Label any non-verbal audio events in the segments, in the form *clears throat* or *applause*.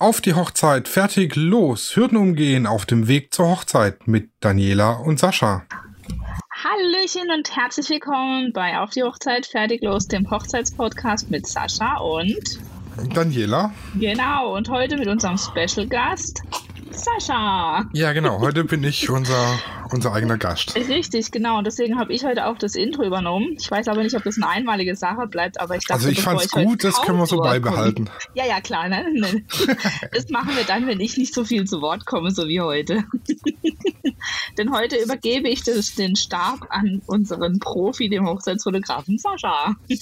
Auf die Hochzeit, fertig, los, Hürden umgehen auf dem Weg zur Hochzeit mit Daniela und Sascha. Hallöchen und herzlich willkommen bei Auf die Hochzeit, fertig, los, dem Hochzeitspodcast mit Sascha und Daniela. Genau, und heute mit unserem Special Gast Sascha. Ja, genau. Heute bin ich unser, *laughs* unser eigener Gast. Richtig, genau. Und deswegen habe ich heute auch das Intro übernommen. Ich weiß aber nicht, ob das eine einmalige Sache bleibt, aber ich dachte, Also ich fand es gut, das können wir so beibehalten. Ja, ja, klar. Ne? *laughs* Das machen wir dann, wenn ich nicht so viel zu Wort komme, so wie heute. *laughs* Denn heute übergebe ich das, den Stab an unseren Profi, dem Hochzeitsfotografen Sascha. *laughs*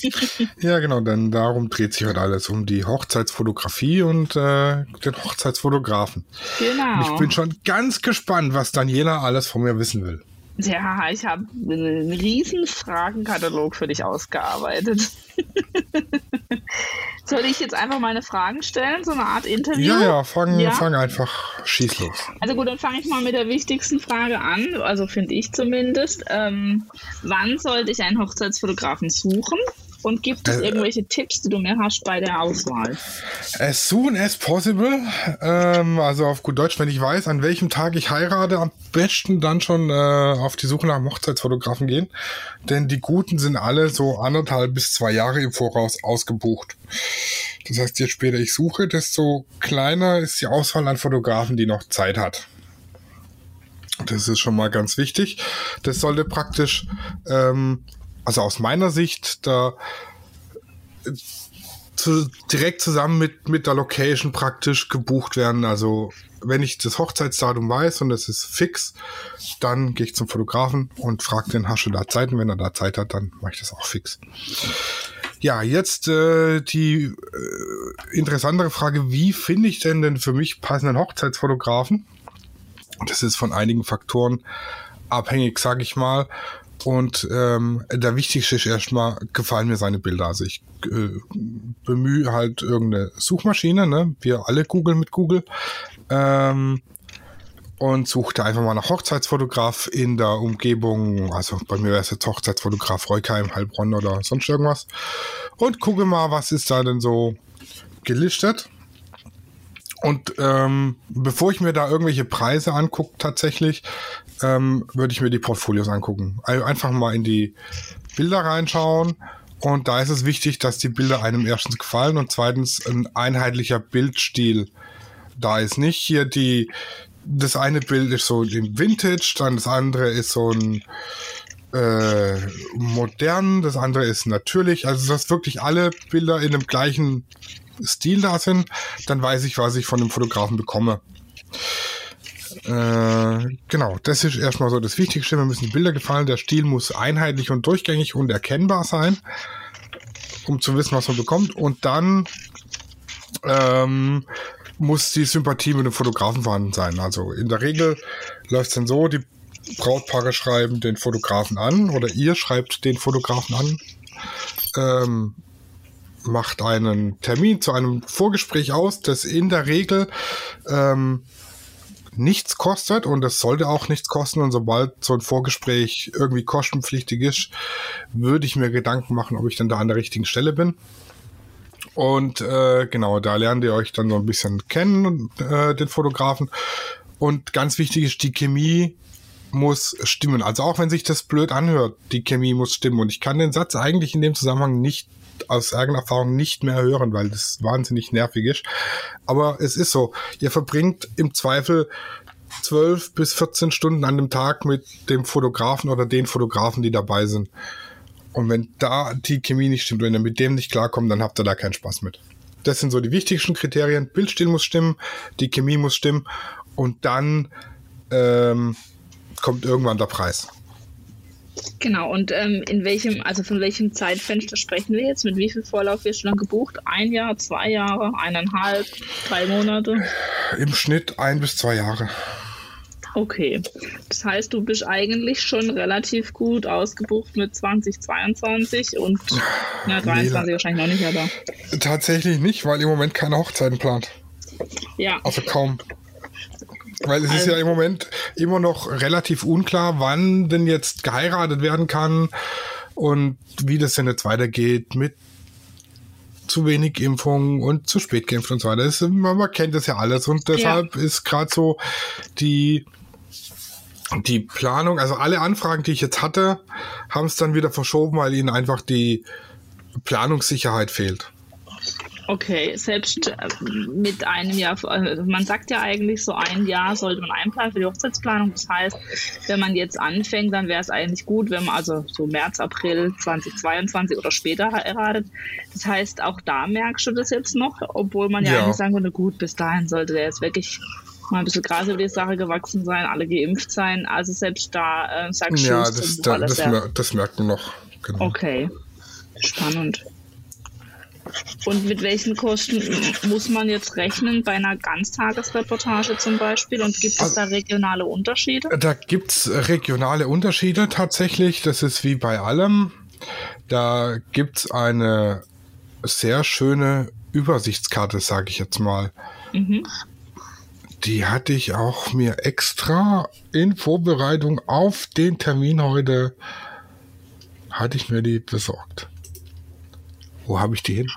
Ja, genau, denn darum dreht sich heute alles um die Hochzeitsfotografie und äh, den Hochzeitsfotografen. Genau. Und ich bin schon ganz gespannt, was Daniela alles von mir wissen will. Ja, ich habe einen riesen Fragenkatalog für dich ausgearbeitet. *laughs* Soll ich jetzt einfach meine Fragen stellen, so eine Art Interview? Ja, ja, fang, ja? fang einfach, schieß los. Also gut, dann fange ich mal mit der wichtigsten Frage an, also finde ich zumindest. Ähm, wann sollte ich einen Hochzeitsfotografen suchen? Und gibt es äh, irgendwelche Tipps, die du mir hast bei der Auswahl? As soon as possible. Ähm, also auf gut Deutsch, wenn ich weiß, an welchem Tag ich heirate, am besten dann schon äh, auf die Suche nach einem Hochzeitsfotografen gehen. Denn die Guten sind alle so anderthalb bis zwei Jahre im Voraus ausgebucht. Das heißt, je später ich suche, desto kleiner ist die Auswahl an Fotografen, die noch Zeit hat. Das ist schon mal ganz wichtig. Das sollte praktisch ähm, also aus meiner Sicht, da zu, direkt zusammen mit, mit der Location praktisch gebucht werden. Also wenn ich das Hochzeitsdatum weiß und es ist fix, dann gehe ich zum Fotografen und frage den, hast du da Zeit? Und wenn er da Zeit hat, dann mache ich das auch fix. Ja, jetzt äh, die äh, interessantere Frage, wie finde ich denn denn für mich passenden Hochzeitsfotografen? Das ist von einigen Faktoren abhängig, sage ich mal. Und ähm, der wichtigste ist erstmal, gefallen mir seine Bilder. Also ich äh, bemühe halt irgendeine Suchmaschine, ne? Wir alle googeln mit Google. Ähm, und suchte einfach mal nach Hochzeitsfotograf in der Umgebung. Also bei mir wäre es jetzt Hochzeitsfotograf Reukheim, Heilbronn oder sonst irgendwas. Und gucke mal, was ist da denn so gelistet. Und ähm, bevor ich mir da irgendwelche Preise angucke, tatsächlich, ähm, würde ich mir die Portfolios angucken. Einfach mal in die Bilder reinschauen. Und da ist es wichtig, dass die Bilder einem erstens gefallen und zweitens ein einheitlicher Bildstil da ist. Nicht hier die, das eine Bild ist so in Vintage, dann das andere ist so ein äh, modern, das andere ist natürlich. Also dass wirklich alle Bilder in dem gleichen Stil da sind, dann weiß ich, was ich von dem Fotografen bekomme. Äh, genau, das ist erstmal so das Wichtigste. Mir müssen die Bilder gefallen. Der Stil muss einheitlich und durchgängig und erkennbar sein, um zu wissen, was man bekommt. Und dann ähm, muss die Sympathie mit dem Fotografen vorhanden sein. Also in der Regel läuft es dann so, die Brautpaare schreiben den Fotografen an oder ihr schreibt den Fotografen an. Ähm, macht einen Termin zu einem Vorgespräch aus, das in der Regel ähm, nichts kostet und es sollte auch nichts kosten. Und sobald so ein Vorgespräch irgendwie kostenpflichtig ist, würde ich mir Gedanken machen, ob ich dann da an der richtigen Stelle bin. Und äh, genau, da lernt ihr euch dann so ein bisschen kennen, äh, den Fotografen. Und ganz wichtig ist, die Chemie muss stimmen. Also auch wenn sich das blöd anhört, die Chemie muss stimmen. Und ich kann den Satz eigentlich in dem Zusammenhang nicht aus eigener Erfahrung nicht mehr hören, weil das wahnsinnig nervig ist. Aber es ist so. Ihr verbringt im Zweifel 12 bis 14 Stunden an dem Tag mit dem Fotografen oder den Fotografen, die dabei sind. Und wenn da die Chemie nicht stimmt, wenn ihr mit dem nicht klarkommt, dann habt ihr da keinen Spaß mit. Das sind so die wichtigsten Kriterien. Bildstil muss stimmen, die Chemie muss stimmen und dann ähm, kommt irgendwann der Preis. Genau, und ähm, in welchem, also von welchem Zeitfenster sprechen wir jetzt? Mit wie viel Vorlauf wirst du dann gebucht? Ein Jahr, zwei Jahre, eineinhalb, drei Monate? Im Schnitt ein bis zwei Jahre. Okay, das heißt, du bist eigentlich schon relativ gut ausgebucht mit 2022 und na, 23 nee, wahrscheinlich noch nicht, aber. Tatsächlich nicht, weil im Moment keine Hochzeiten plant. Ja. Also kaum. Weil es also, ist ja im Moment immer noch relativ unklar, wann denn jetzt geheiratet werden kann und wie das denn jetzt weitergeht mit zu wenig Impfungen und zu spät geimpft und so weiter. Das, man, man kennt das ja alles und deshalb ja. ist gerade so die die Planung, also alle Anfragen, die ich jetzt hatte, haben es dann wieder verschoben, weil ihnen einfach die Planungssicherheit fehlt. Okay, selbst äh, mit einem Jahr, also man sagt ja eigentlich, so ein Jahr sollte man einplanen für die Hochzeitsplanung. Das heißt, wenn man jetzt anfängt, dann wäre es eigentlich gut, wenn man also so März, April 2022 oder später heiratet. Das heißt, auch da merkst du das jetzt noch, obwohl man ja, ja. eigentlich sagen würde, gut, bis dahin sollte der jetzt wirklich mal ein bisschen Gras über die Sache gewachsen sein, alle geimpft sein. Also selbst da äh, sagst du, ja, das, da, das, das, das merkt man noch. Genau. Okay, spannend. Und mit welchen Kosten muss man jetzt rechnen bei einer Ganztagesreportage zum Beispiel? Und gibt es also, da regionale Unterschiede? Da gibt es regionale Unterschiede tatsächlich. Das ist wie bei allem. Da gibt es eine sehr schöne Übersichtskarte, sage ich jetzt mal. Mhm. Die hatte ich auch mir extra in Vorbereitung auf den Termin heute, hatte ich mir die besorgt. Wo habe ich die hin?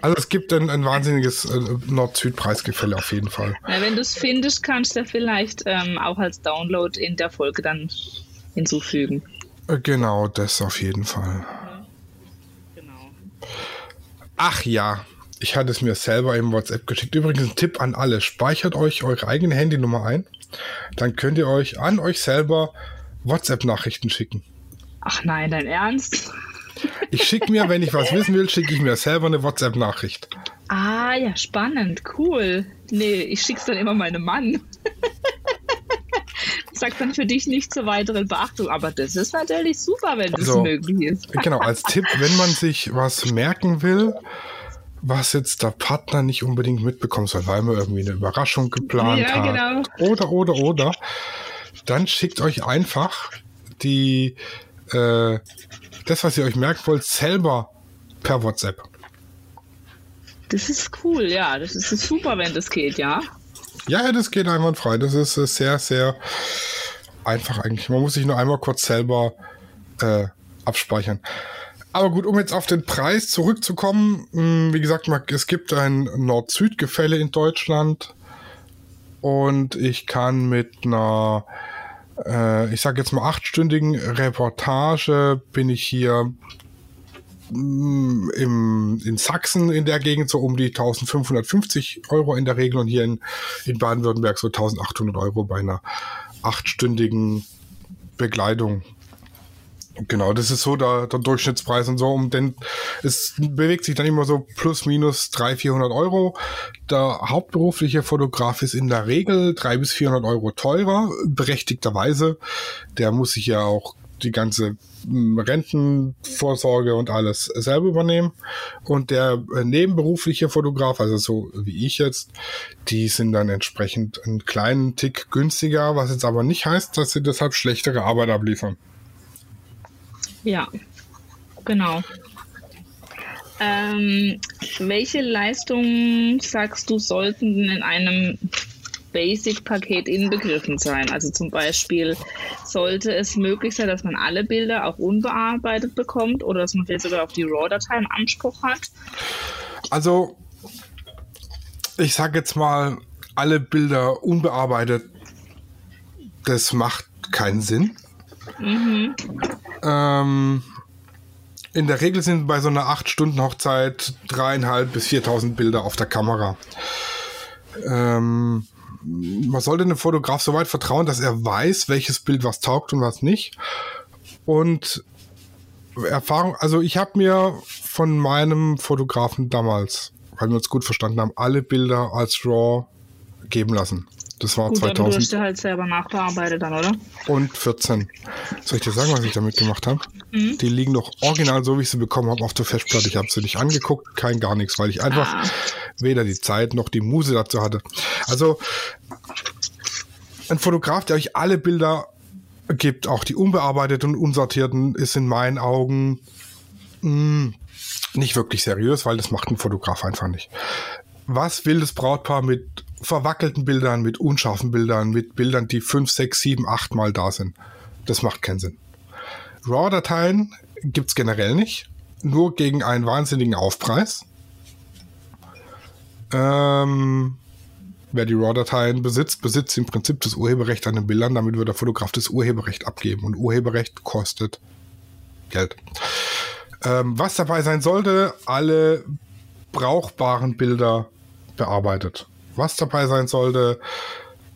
also es gibt ein, ein wahnsinniges äh, Nord-Süd-Preisgefälle auf jeden Fall. Ja, wenn du es findest, kannst du vielleicht ähm, auch als Download in der Folge dann hinzufügen. Äh, genau, das auf jeden Fall. Genau. Ach ja, ich hatte es mir selber im WhatsApp geschickt. Übrigens ein Tipp an alle, speichert euch eure eigene Handynummer ein, dann könnt ihr euch an euch selber WhatsApp-Nachrichten schicken. Ach nein, dein Ernst? Ich schicke mir, wenn ich was wissen will, schicke ich mir selber eine WhatsApp-Nachricht. Ah, ja, spannend, cool. Nee, ich schicke es dann immer meinem Mann. *laughs* Sagt dann für dich nicht zur weiteren Beachtung, aber das ist natürlich super, wenn also, das möglich ist. *laughs* genau, als Tipp, wenn man sich was merken will, was jetzt der Partner nicht unbedingt mitbekommen soll, weil man irgendwie eine Überraschung geplant ja, hat. Genau. Oder, oder, oder. Dann schickt euch einfach die äh, das, was ihr euch merken wollt, selber per WhatsApp. Das ist cool, ja. Das ist super, wenn das geht, ja. Ja, das geht einwandfrei. Das ist äh, sehr, sehr einfach eigentlich. Man muss sich nur einmal kurz selber äh, abspeichern. Aber gut, um jetzt auf den Preis zurückzukommen, hm, wie gesagt, es gibt ein Nord-Süd-Gefälle in Deutschland und ich kann mit einer äh, ich sage jetzt mal achtstündigen Reportage bin ich hier mm, im, in Sachsen in der Gegend so um die 1550 Euro in der Regel und hier in, in Baden-Württemberg so 1800 Euro bei einer achtstündigen Begleitung. Genau, das ist so der, der Durchschnittspreis und so. Um denn es bewegt sich dann immer so plus minus 300, 400 Euro. Der hauptberufliche Fotograf ist in der Regel 300 bis 400 Euro teurer, berechtigterweise. Der muss sich ja auch die ganze hm, Rentenvorsorge und alles selber übernehmen. Und der äh, nebenberufliche Fotograf, also so wie ich jetzt, die sind dann entsprechend einen kleinen Tick günstiger, was jetzt aber nicht heißt, dass sie deshalb schlechtere Arbeit abliefern. Ja, genau. Ähm, welche Leistungen, sagst du, sollten in einem Basic-Paket inbegriffen sein? Also zum Beispiel sollte es möglich sein, dass man alle Bilder auch unbearbeitet bekommt oder dass man vielleicht sogar auf die RAW-Dateien Anspruch hat? Also, ich sage jetzt mal, alle Bilder unbearbeitet, das macht keinen Sinn. Mhm. Ähm, in der Regel sind bei so einer 8-Stunden-Hochzeit dreieinhalb bis 4.000 Bilder auf der Kamera. Ähm, man sollte dem Fotograf so weit vertrauen, dass er weiß, welches Bild was taugt und was nicht. Und Erfahrung, also ich habe mir von meinem Fotografen damals, weil wir uns gut verstanden haben, alle Bilder als RAW geben lassen. Das war Gut, 2000. Aber du hast ja halt selber nachbearbeitet dann, oder? Und 14. Soll ich dir sagen, was ich damit gemacht habe? Mhm. Die liegen noch original so, wie ich sie bekommen habe, auf der Festplatte. Ich habe sie nicht angeguckt, kein gar nichts, weil ich einfach ah. weder die Zeit noch die Muse dazu hatte. Also ein Fotograf, der euch alle Bilder gibt, auch die unbearbeiteten und unsortierten, ist in meinen Augen mh, hm, nicht wirklich seriös, weil das macht ein Fotograf einfach nicht. Was will das Brautpaar mit verwackelten Bildern, mit unscharfen Bildern, mit Bildern, die fünf, sechs, sieben, acht Mal da sind. Das macht keinen Sinn. RAW-Dateien gibt's generell nicht. nur gegen einen wahnsinnigen Aufpreis. Ähm, wer die RAW-Dateien besitzt, besitzt im Prinzip das Urheberrecht an den Bildern. Damit wird der Fotograf das Urheberrecht abgeben. Und Urheberrecht kostet Geld. Ähm, was dabei sein sollte, alle brauchbaren Bilder bearbeitet. Was dabei sein sollte,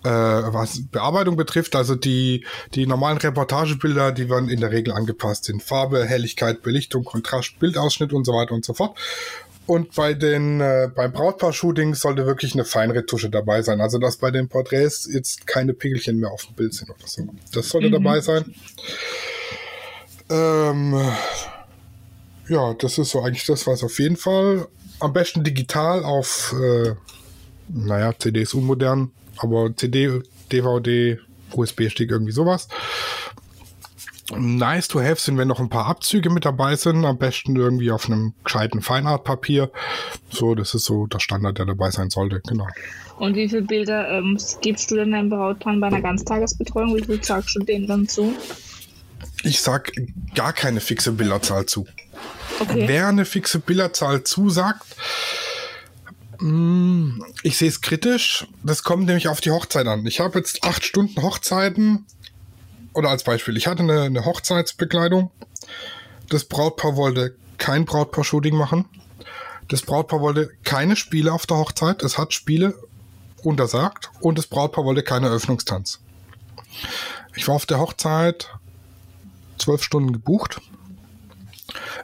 äh, was Bearbeitung betrifft, also die, die normalen Reportagebilder, die werden in der Regel angepasst in Farbe, Helligkeit, Belichtung, Kontrast, Bildausschnitt und so weiter und so fort. Und bei den, äh, beim Brautpaar-Shooting sollte wirklich eine Feinretusche dabei sein. Also, dass bei den Porträts jetzt keine Pickelchen mehr auf dem Bild sind oder so. Das sollte mhm. dabei sein. Ähm, ja, das ist so eigentlich das, was auf jeden Fall am besten digital auf, äh, naja, CD ist unmodern, aber CD, DVD, USB-Stick, irgendwie sowas. Nice to have sind, wenn noch ein paar Abzüge mit dabei sind, am besten irgendwie auf einem gescheiten Feinartpapier. So, das ist so der Standard, der dabei sein sollte, genau. Und wie viele Bilder ähm, gibst du denn deinem Brautpaar bei einer Ganztagesbetreuung? Wie viel sagst du denen dann zu? Ich sag gar keine fixe Bilderzahl zu. Okay. Wer eine fixe Bilderzahl zusagt, ich sehe es kritisch. Das kommt nämlich auf die Hochzeit an. Ich habe jetzt acht Stunden Hochzeiten. Oder als Beispiel, ich hatte eine, eine Hochzeitsbekleidung. Das Brautpaar wollte kein Brautpaar-Shooting machen. Das Brautpaar wollte keine Spiele auf der Hochzeit. Es hat Spiele untersagt. Und das Brautpaar wollte keinen Eröffnungstanz. Ich war auf der Hochzeit zwölf Stunden gebucht.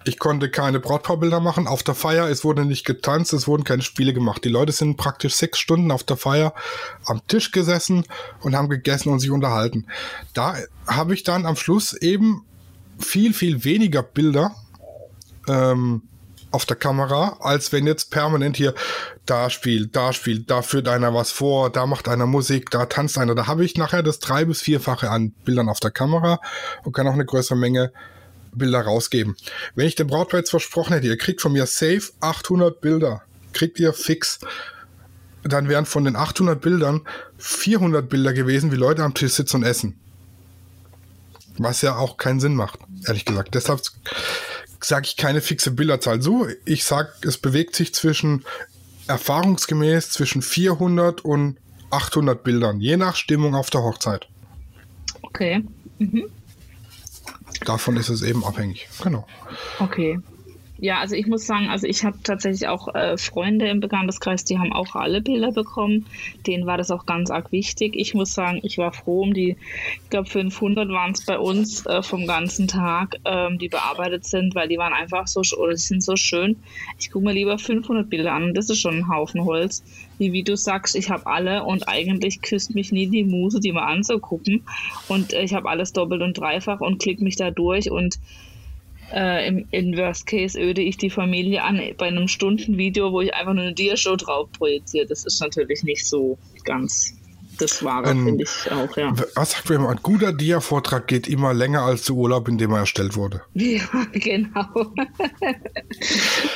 Ich konnte keine Brautpaarbilder machen. Auf der Feier, es wurde nicht getanzt, es wurden keine Spiele gemacht. Die Leute sind praktisch sechs Stunden auf der Feier am Tisch gesessen und haben gegessen und sich unterhalten. Da habe ich dann am Schluss eben viel, viel weniger Bilder ähm, auf der Kamera, als wenn jetzt permanent hier da spielt, da spielt, da führt einer was vor, da macht einer Musik, da tanzt einer. Da habe ich nachher das drei- bis vierfache an Bildern auf der Kamera und kann auch eine größere Menge Bilder rausgeben. Wenn ich dem Brautpaar jetzt versprochen hätte, ihr kriegt von mir safe 800 Bilder, kriegt ihr fix, dann wären von den 800 Bildern 400 Bilder gewesen, wie Leute am Tisch sitzen und essen. Was ja auch keinen Sinn macht, ehrlich gesagt. Deshalb sage ich keine fixe Bilderzahl. So, ich sage, es bewegt sich zwischen erfahrungsgemäß zwischen 400 und 800 Bildern, je nach Stimmung auf der Hochzeit. Okay. Mhm. Davon ist es eben abhängig. Genau. Okay. Ja, also ich muss sagen, also ich habe tatsächlich auch äh, Freunde im Bekanntenkreis, die haben auch alle Bilder bekommen. Denen war das auch ganz arg wichtig. Ich muss sagen, ich war froh um die, ich glaube 500 waren es bei uns äh, vom ganzen Tag, ähm, die bearbeitet sind, weil die waren einfach so, oder sind so schön. Ich gucke mir lieber 500 Bilder an das ist schon ein Haufen Holz. Wie, wie du sagst, ich habe alle und eigentlich küsst mich nie die Muse, die mal anzugucken. Und äh, ich habe alles doppelt und dreifach und klicke mich da durch und äh, im, in Worst Case öde ich die Familie an bei einem Stundenvideo, wo ich einfach nur eine Dia-Show drauf projiziere. Das ist natürlich nicht so ganz das Wahre, ähm, finde ich auch, ja. Was sagt man immer? Ein guter Dia-Vortrag geht immer länger als der Urlaub, in dem er erstellt wurde. *laughs* Ja, genau. *laughs*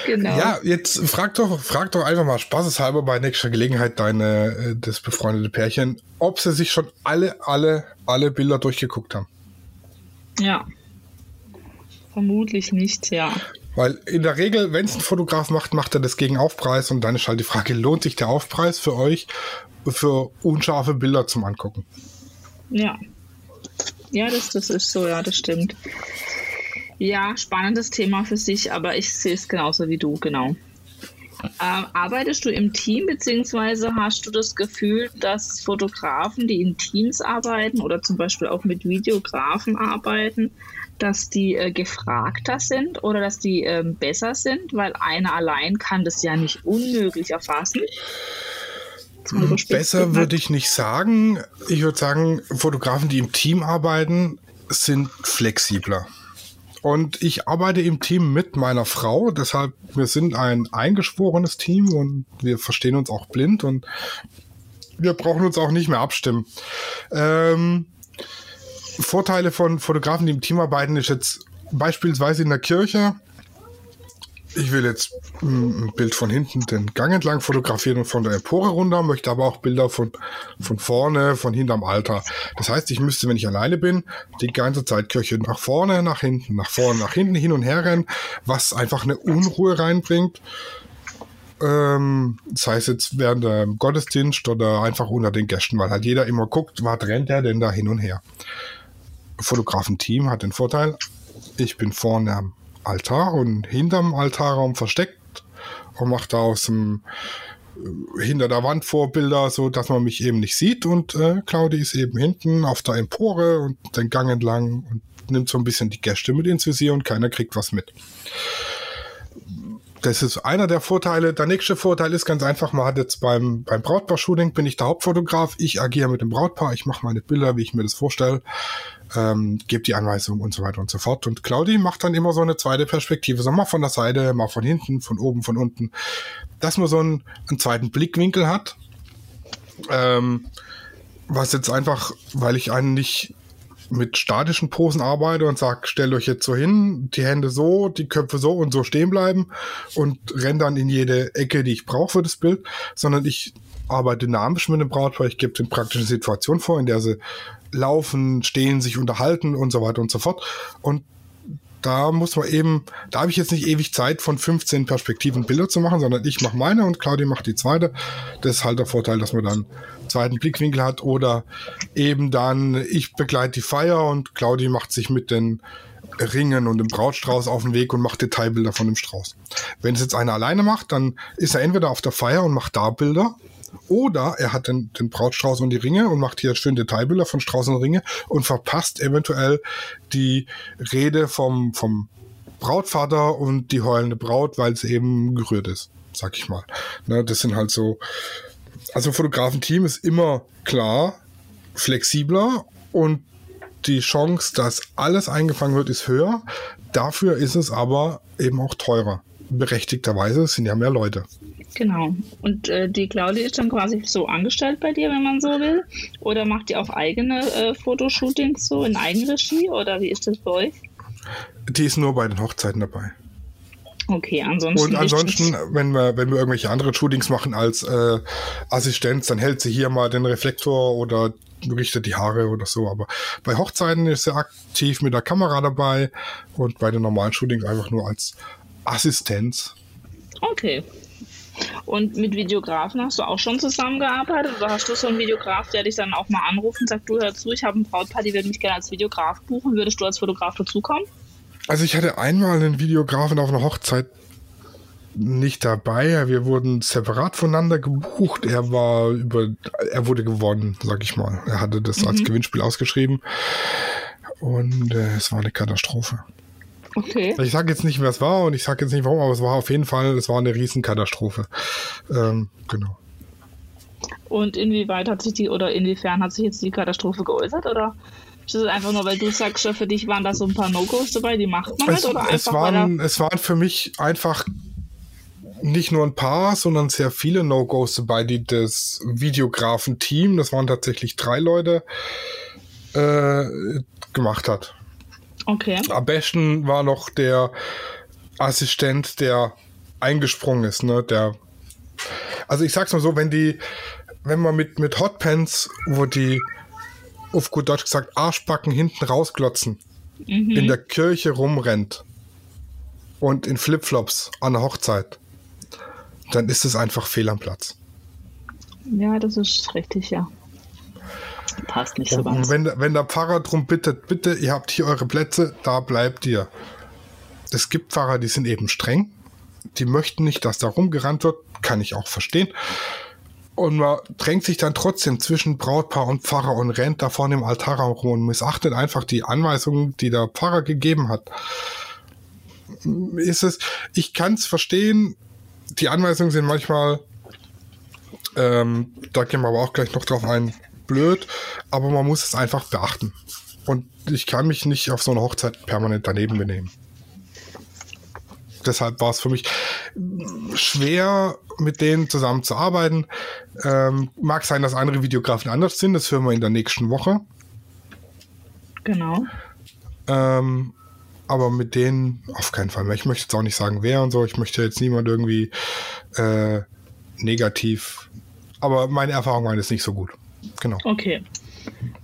genau. Ja, jetzt frag doch, frag doch einfach mal spaßeshalber bei nächster Gelegenheit deine, äh, das befreundete Pärchen, ob sie sich schon alle, alle, alle Bilder durchgeguckt haben. Ja, Vermutlich nicht, ja. Weil in der Regel, wenn es ein Fotograf macht, macht er das gegen Aufpreis und dann ist halt die Frage, lohnt sich der Aufpreis für euch für unscharfe Bilder zum Angucken? Ja. Ja, das, das ist so, ja, das stimmt. Ja, spannendes Thema für sich, aber ich sehe es genauso wie du, genau. Ähm, arbeitest du im Team, beziehungsweise hast du das Gefühl, dass Fotografen, die in Teams arbeiten oder zum Beispiel auch mit Videografen arbeiten, dass die äh, gefragter sind oder dass die äh, besser sind, weil einer allein kann das ja nicht unmöglich erfassen. Hm, besser würde ich nicht sagen. Ich würde sagen, Fotografen, die im Team arbeiten, sind flexibler. Und ich arbeite im Team mit meiner Frau, deshalb wir sind ein eingeschworenes Team und wir verstehen uns auch blind und wir brauchen uns auch nicht mehr abstimmen. Ähm, Vorteile von Fotografen, die im Team arbeiten, ist jetzt beispielsweise in der Kirche. ich will jetzt ein Bild von hinten den Gang entlang fotografieren und von der Empore runter, möchte aber auch Bilder von, von vorne, von hinterm Altar. Das heißt, ich müsste, wenn ich alleine bin, die ganze Zeit Kirche nach vorne, nach hinten, nach vorne, nach hinten, hin und her rennen, was einfach eine Unruhe reinbringt. Ähm, das heißt jetzt während dem Gottesdienst oder einfach unter den Gästen, weil halt jeder immer guckt, was rennt der denn da hin und her. Fotografenteam hat den Vorteil, ich bin vorne am Altar und hinterm Altarraum versteckt und mache da aus dem äh, hinter der Wand Vorbilder, so dass man mich eben nicht sieht und äh, Claudi ist eben hinten auf der Empore und den Gang entlang und nimmt so ein bisschen die Gäste mit ins Visier und keiner kriegt was mit. Das ist einer der Vorteile. Der nächste Vorteil ist ganz einfach, man hat jetzt beim, beim Brautpaar-Shooting bin ich der Hauptfotograf, ich agiere mit dem Brautpaar, ich mache meine Bilder, wie ich mir das vorstelle ähm, gebe die Anweisung und so weiter und so fort. Und Claudi macht dann immer so eine zweite Perspektive, so mal von der Seite, mal von hinten, von oben, von unten, dass man so einen, einen zweiten Blickwinkel hat. Ähm, was jetzt einfach, weil ich einen nicht mit statischen Posen arbeite und sage, stellt euch jetzt so hin, die Hände so, die Köpfe so und so stehen bleiben und renne dann in jede Ecke, die ich brauche für das Bild, sondern ich arbeite dynamisch mit dem Brautpaar, ich gebe den praktischen Situation vor, in der sie laufen, stehen, sich unterhalten und so weiter und so fort. Und da muss man eben, da habe ich jetzt nicht ewig Zeit, von 15 Perspektiven Bilder zu machen, sondern ich mache meine und Claudia macht die zweite. Das ist halt der Vorteil, dass man dann zweiten Blickwinkel hat oder eben dann ich begleite die Feier und Claudia macht sich mit den Ringen und dem Brautstrauß auf den Weg und macht Detailbilder von dem Strauß. Wenn es jetzt einer alleine macht, dann ist er entweder auf der Feier und macht da Bilder oder er hat den, den Brautstrauß und die Ringe und macht hier schön Detailbilder von Strauß und Ringe und verpasst eventuell die Rede vom, vom Brautvater und die heulende Braut, weil es eben gerührt ist, sag ich mal. Ne, das sind halt so. Also Fotografenteam ist immer klar, flexibler und die Chance, dass alles eingefangen wird, ist höher. Dafür ist es aber eben auch teurer. Berechtigterweise sind ja mehr Leute. Genau. Und äh, die Claudia ist dann quasi so angestellt bei dir, wenn man so will? Oder macht die auch eigene äh, Fotoshootings so in Eigenregie? Oder wie ist das bei euch? Die ist nur bei den Hochzeiten dabei. Okay, ansonsten. Und ansonsten, wenn wir, wenn wir irgendwelche anderen Shootings machen als äh, Assistenz, dann hält sie hier mal den Reflektor oder richtet die Haare oder so. Aber bei Hochzeiten ist sie aktiv mit der Kamera dabei und bei den normalen Shootings einfach nur als Assistenz. Okay, und mit Videografen hast du auch schon zusammengearbeitet? Oder hast du so einen Videograf, der dich dann auch mal anruft und sagt, du hör zu, ich habe ein Brautpaar, die würde mich gerne als Videograf buchen. Würdest du als Fotograf dazukommen? Also ich hatte einmal einen Videografen auf einer Hochzeit nicht dabei. Wir wurden separat voneinander gebucht. Er war über, er wurde gewonnen, sag ich mal. Er hatte das mhm. als Gewinnspiel ausgeschrieben. Und äh, es war eine Katastrophe. Okay. Ich sage jetzt nicht, wer es war und ich sage jetzt nicht warum, aber es war auf jeden Fall, es war eine Riesenkatastrophe. Ähm, genau. Und inwieweit hat sich die oder inwiefern hat sich jetzt die Katastrophe geäußert oder ist es einfach nur, weil du sagst, für dich waren da so ein paar No-Gos dabei, die macht man es, nicht oder es waren, es waren für mich einfach nicht nur ein paar, sondern sehr viele No-Gos dabei, die das Videografen-Team, das waren tatsächlich drei Leute, äh, gemacht hat. Okay. Am besten war noch der Assistent, der eingesprungen ist, ne? Der. Also ich sag's mal so, wenn die, wenn man mit, mit Hotpants, wo die auf gut Deutsch gesagt Arschbacken hinten rausglotzen, mhm. in der Kirche rumrennt und in Flipflops an der Hochzeit, dann ist es einfach fehl am Platz. Ja, das ist richtig, ja passt nicht so ganz. Wenn, wenn der Pfarrer drum bittet, bitte, ihr habt hier eure Plätze, da bleibt ihr. Es gibt Pfarrer, die sind eben streng. Die möchten nicht, dass da rumgerannt wird. Kann ich auch verstehen. Und man drängt sich dann trotzdem zwischen Brautpaar und Pfarrer und rennt da vorne im Altarraum rum und missachtet einfach die Anweisungen, die der Pfarrer gegeben hat. Ist es, ich kann es verstehen, die Anweisungen sind manchmal, ähm, da gehen wir aber auch gleich noch drauf ein, blöd, aber man muss es einfach beachten. Und ich kann mich nicht auf so einer Hochzeit permanent daneben benehmen. Deshalb war es für mich schwer, mit denen zusammenzuarbeiten. Ähm, mag sein, dass andere Videografen anders sind, das hören wir in der nächsten Woche. Genau. Ähm, aber mit denen auf keinen Fall mehr. Ich möchte jetzt auch nicht sagen, wer und so. Ich möchte jetzt niemand irgendwie äh, negativ. Aber meine Erfahrung war jetzt nicht so gut. Genau. Okay.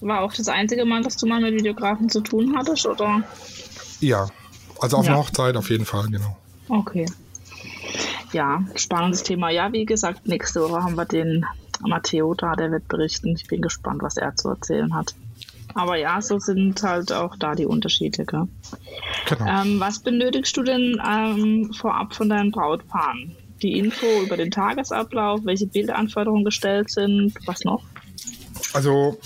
War auch das einzige Mal, dass du mal mit Videografen zu tun hattest, oder? Ja. Also auf ja. einer Hochzeit auf jeden Fall, genau. Okay. Ja, spannendes Thema. Ja, wie gesagt, nächste Woche haben wir den Matteo da, der wird berichten. Ich bin gespannt, was er zu erzählen hat. Aber ja, so sind halt auch da die Unterschiede. Gell? Genau. Ähm, was benötigst du denn ähm, vorab von deinen Brautpaaren? Die Info über den Tagesablauf, welche Bildanforderungen gestellt sind, was noch? Also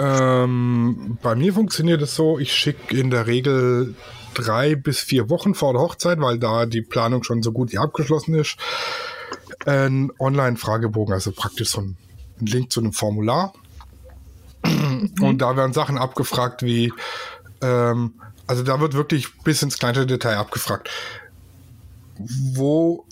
ähm, bei mir funktioniert es so, ich schicke in der Regel drei bis vier Wochen vor der Hochzeit, weil da die Planung schon so gut wie abgeschlossen ist, ein Online-Fragebogen, also praktisch so ein, ein Link zu einem Formular. Mhm. Und da werden Sachen abgefragt wie, ähm, also da wird wirklich bis ins kleinste Detail abgefragt. Wo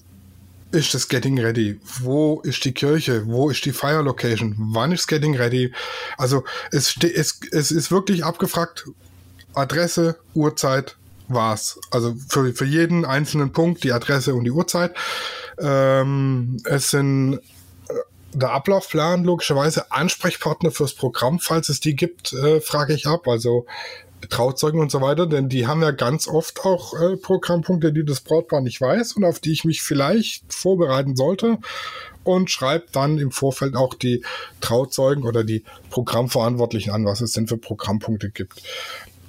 ist das Getting Ready? Wo ist die Kirche? Wo ist die Fire Location? Wann ist Getting Ready? Also es, es, es ist wirklich abgefragt. Adresse, Uhrzeit, war's. Also für, für jeden einzelnen Punkt die Adresse und die Uhrzeit. Ähm, es sind äh, der Ablaufplan logischerweise Ansprechpartner fürs Programm, falls es die gibt, äh, frage ich ab. Also Trauzeugen und so weiter, denn die haben ja ganz oft auch äh, Programmpunkte, die das Brautpaar nicht weiß und auf die ich mich vielleicht vorbereiten sollte und schreibt dann im Vorfeld auch die Trauzeugen oder die Programmverantwortlichen an, was es denn für Programmpunkte gibt.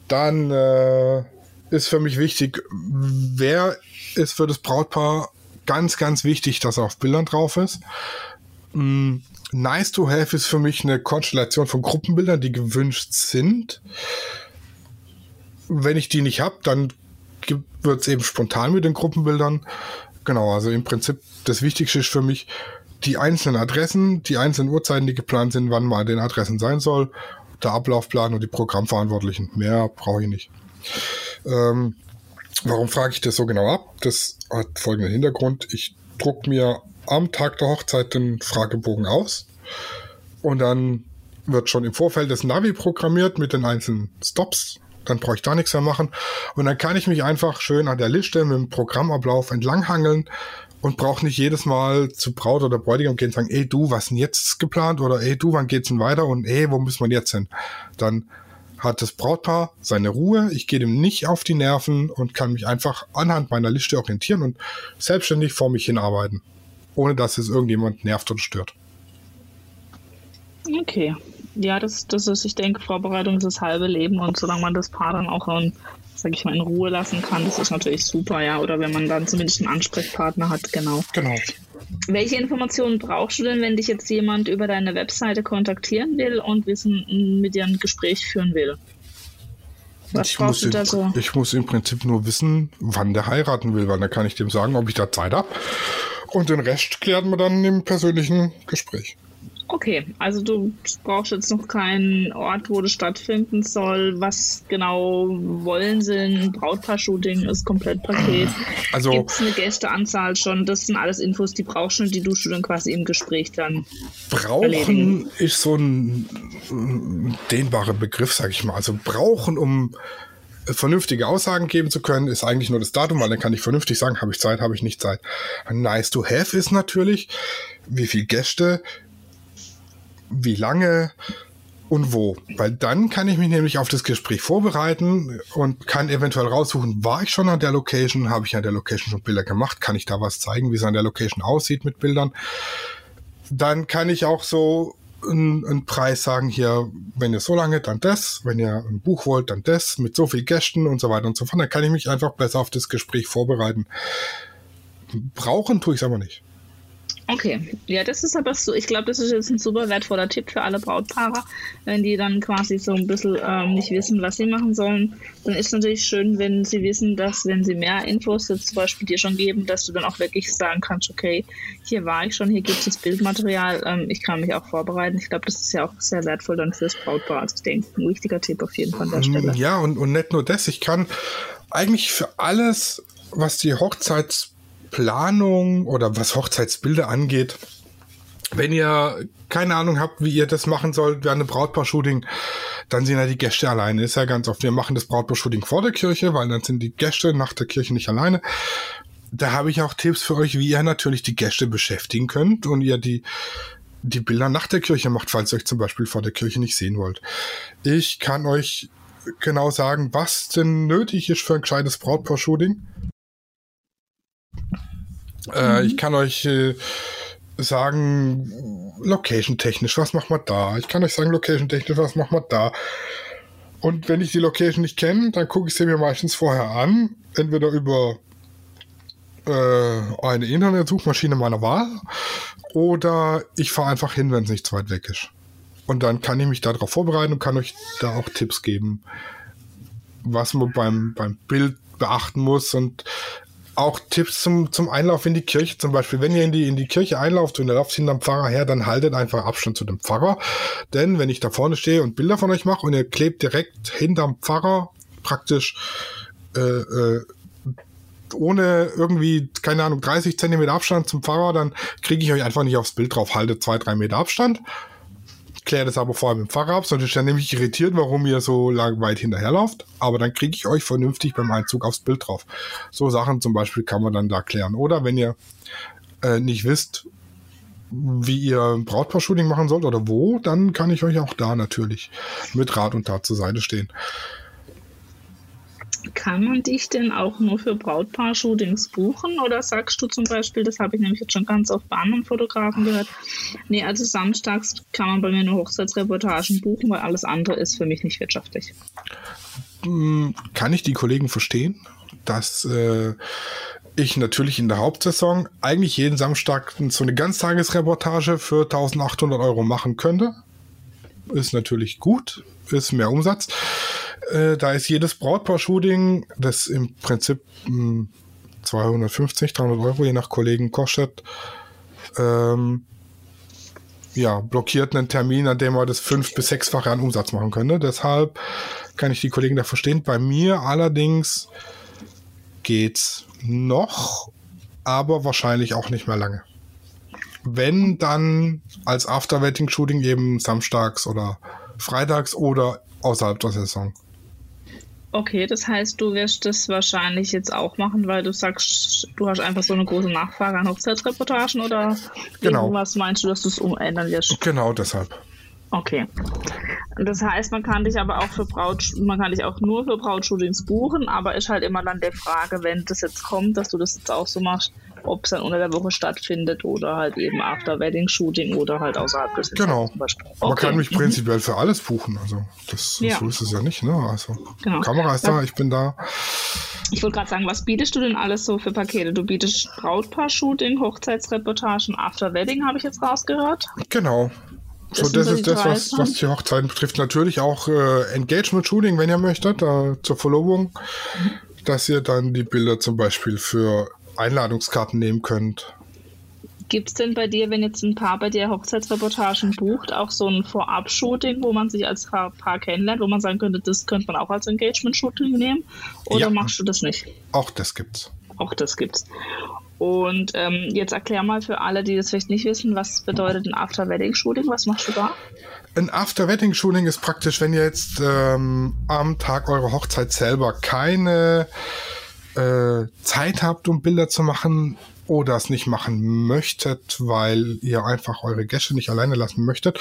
Dann äh, ist für mich wichtig, wer ist für das Brautpaar ganz, ganz wichtig, dass er auf Bildern drauf ist. Mm, nice to have ist für mich eine Konstellation von Gruppenbildern, die gewünscht sind. Wenn ich die nicht habe, dann wird es eben spontan mit den Gruppenbildern. Genau, also im Prinzip das Wichtigste ist für mich die einzelnen Adressen, die einzelnen Uhrzeiten, die geplant sind, wann mal den Adressen sein soll, der Ablaufplan und die Programmverantwortlichen. Mehr brauche ich nicht. Ähm, warum frage ich das so genau ab? Das hat folgenden Hintergrund. Ich druck mir am Tag der Hochzeit den Fragebogen aus und dann wird schon im Vorfeld das Navi programmiert mit den einzelnen Stops. Dann brauche ich da nichts mehr machen. Und dann kann ich mich einfach schön an der Liste mit dem Programmablauf entlanghangeln und brauche nicht jedes Mal zu Braut oder Bräutigam gehen und sagen, ey du, was denn jetzt geplant? Oder ey du, wann geht's denn weiter? Und ey, wo müssen wir jetzt hin? Dann hat das Brautpaar seine Ruhe, ich gehe dem nicht auf die Nerven und kann mich einfach anhand meiner Liste orientieren und selbstständig vor mich hinarbeiten, ohne dass es irgendjemand nervt und stört. Okay. Ja, das, das ist, ich denke, Vorbereitung ist das halbe Leben und solange man das Paar dann auch in, sag ich mal, in Ruhe lassen kann, das ist natürlich super, ja. Oder wenn man dann zumindest einen Ansprechpartner hat, genau. Genau. Welche Informationen brauchst du denn, wenn dich jetzt jemand über deine Webseite kontaktieren will und wissen, mit dir ein Gespräch führen will? Was ich brauchst du da so? Ich muss im Prinzip nur wissen, wann der heiraten will, weil dann kann ich dem sagen, ob ich da Zeit habe. Und den Rest klären wir dann im persönlichen Gespräch. Okay, also du brauchst jetzt noch keinen Ort, wo das stattfinden soll. Was genau wollen sie? Ein Brautpaar-Shooting ist komplett Paket. Also gibt es eine Gästeanzahl schon? Das sind alles Infos, die brauchst du, die du dann quasi im Gespräch dann brauchen erledigen. ist so ein, dehnbarer Begriff, sag ich mal. Also brauchen, um vernünftige Aussagen geben zu können, ist eigentlich nur das Datum, weil dann kann ich vernünftig sagen, habe ich Zeit, habe ich nicht Zeit. Nice to have ist natürlich, wie viele Gäste, wie lange und wo. Weil dann kann ich mich nämlich auf das Gespräch vorbereiten und kann eventuell raussuchen, war ich schon an der Location, habe ich an der Location schon Bilder gemacht, kann ich da was zeigen, wie es an der Location aussieht mit Bildern. Dann kann ich auch so einen, Preis sagen, hier, wenn ihr so lange, dann das, wenn ihr ein Buch wollt, dann das, mit so viel Gästen und so weiter und so fort. Dann kann ich mich einfach besser auf das Gespräch vorbereiten. Brauchen tue ich es aber nicht. Okay, ja, das ist aber so, ich glaube, das ist jetzt ein super wertvoller Tipp für alle Brautpaare, wenn die dann quasi so ein bisschen ähm, nicht wissen, was sie machen sollen. Dann ist es natürlich schön, wenn sie wissen, dass wenn sie mehr Infos jetzt zum Beispiel dir schon geben, dass du dann auch wirklich sagen kannst, okay, hier war ich schon, hier gibt es das Bildmaterial, ähm, ich kann mich auch vorbereiten. Ich glaube, das ist ja auch sehr wertvoll dann fürs Brautpaar. Also ich denke, ein wichtiger Tipp auf jeden Fall an der Stelle. Ja, und, und nicht nur das, ich kann eigentlich für alles, was die Hochzeits Planung oder was Hochzeitsbilder angeht, wenn ihr keine Ahnung habt, wie ihr das machen sollt während einem Brautpaar-Shooting, dann sind ja die Gäste alleine. Ist ja ganz oft, wir machen das Brautpaar-Shooting vor der Kirche, weil dann sind die Gäste nach der Kirche nicht alleine. Da habe ich auch Tipps für euch, wie ihr natürlich die Gäste beschäftigen könnt und ihr die, die Bilder nach der Kirche macht, falls ihr euch zum Beispiel vor der Kirche nicht sehen wollt. Ich kann euch genau sagen, was denn nötig ist für ein gescheites Brautpaar-Shooting. Äh, ich kann euch äh, sagen, location-technisch, was macht man da? Ich kann euch sagen, location-technisch, was macht man da? Und wenn ich die Location nicht kenne, dann gucke ich sie mir meistens vorher an, entweder über äh, eine Internetsuchmaschine meiner Wahl oder ich fahre einfach hin, wenn es nicht zu weit weg ist. Und dann kann ich mich darauf vorbereiten und kann euch da auch Tipps geben, was man beim, beim Bild beachten muss und auch Tipps zum, zum Einlauf in die Kirche zum Beispiel. Wenn ihr in die, in die Kirche einlauft und ihr lauft hinterm Pfarrer her, dann haltet einfach Abstand zu dem Pfarrer. Denn wenn ich da vorne stehe und Bilder von euch mache und ihr klebt direkt hinterm Pfarrer praktisch äh, äh, ohne irgendwie, keine Ahnung, 30 Zentimeter Abstand zum Pfarrer, dann kriege ich euch einfach nicht aufs Bild drauf. Haltet zwei, drei Meter Abstand kläre das aber vorher mit dem Fahrer ab, sonst ist er nämlich irritiert, warum ihr so lang weit hinterherlauft. Aber dann kriege ich euch vernünftig beim Einzug aufs Bild drauf. So Sachen zum Beispiel kann man dann da klären. Oder wenn ihr äh, nicht wisst, wie ihr ein Brautpaar-Shooting machen sollt oder wo, dann kann ich euch auch da natürlich mit Rat und Tat zur Seite stehen. Kann man dich denn auch nur für Brautpaar-Shootings buchen? Oder sagst du zum Beispiel, das habe ich nämlich jetzt schon ganz oft bei anderen Fotografen gehört, nee, also samstags kann man bei mir nur Hochzeitsreportagen buchen, weil alles andere ist für mich nicht wirtschaftlich. Hm, kann ich die Kollegen verstehen, dass äh, ich natürlich in der Hauptsaison eigentlich jeden Samstag so eine Ganztagesreportage für 1800 Euro machen könnte. Ist natürlich gut, ist mehr Umsatz. Äh, da ist jedes Brautpaar-Shooting, das im Prinzip mh, hm, 250, 300 Euro je nach Kollegen kostet, ähm, ja, blockiert einen Termin, an dem man das fünf- bis sechsfache an Umsatz machen könnte. Deshalb kann ich die Kollegen da verstehen. Bei mir allerdings geht's noch, aber wahrscheinlich auch nicht mehr lange. Wenn dann als After-Wedding-Shooting eben samstags oder freitags oder außerhalb der Saison. Okay, das heißt, du wirst das wahrscheinlich jetzt auch machen, weil du sagst, du hast einfach so eine große Nachfrage an Hochzeitsreportagen oder genau. was meinst du, dass du es umändern wirst? Genau deshalb. Okay. Das heißt, man kann dich aber auch für Braut, man kann dich auch nur für Brautshootings buchen, aber ist halt immer dann die Frage, wenn das jetzt kommt, dass du das jetzt auch so machst, ob es dann unter der Woche stattfindet oder halt eben After Wedding Shooting oder halt außerhalb des Genau. Okay. Man kann mich mhm. prinzipiell für alles buchen. Also das ja. so ist es ja nicht, ne? Also genau. Kamera ist da, ich bin da. Ich wollte gerade sagen, was bietest du denn alles so für Pakete? Du bietest Brautpaar-Shooting, Hochzeitsreportagen, After Wedding, habe ich jetzt rausgehört. Genau. So, das, ist das, was, was die Hochzeiten betrifft. Natürlich auch äh, Engagement-Shooting, wenn ihr möchtet, äh, zur Verlobung, mhm. dass ihr dann die Bilder zum Beispiel für Einladungskarten nehmen könnt. Gibt es denn bei dir, wenn jetzt ein Paar bei dir Hochzeitsreportagen bucht, auch so ein Vorab-Shooting, wo man sich als Paar kennenlernt, wo man sagen könnte, das könnte man auch als Engagement-Shooting nehmen? Oder ja, machst du das nicht? Auch das gibt's. Auch das gibt's. Und ähm, jetzt erklär mal für alle, die das vielleicht nicht wissen, was bedeutet ein After-Wedding-Shooting? Was machst du da? Ein After-Wedding-Shooting ist praktisch, wenn ihr jetzt ähm, am Tag eurer Hochzeit selber keine äh, Zeit habt, um Bilder zu machen oder es nicht machen möchtet, weil ihr einfach eure Gäste nicht alleine lassen möchtet,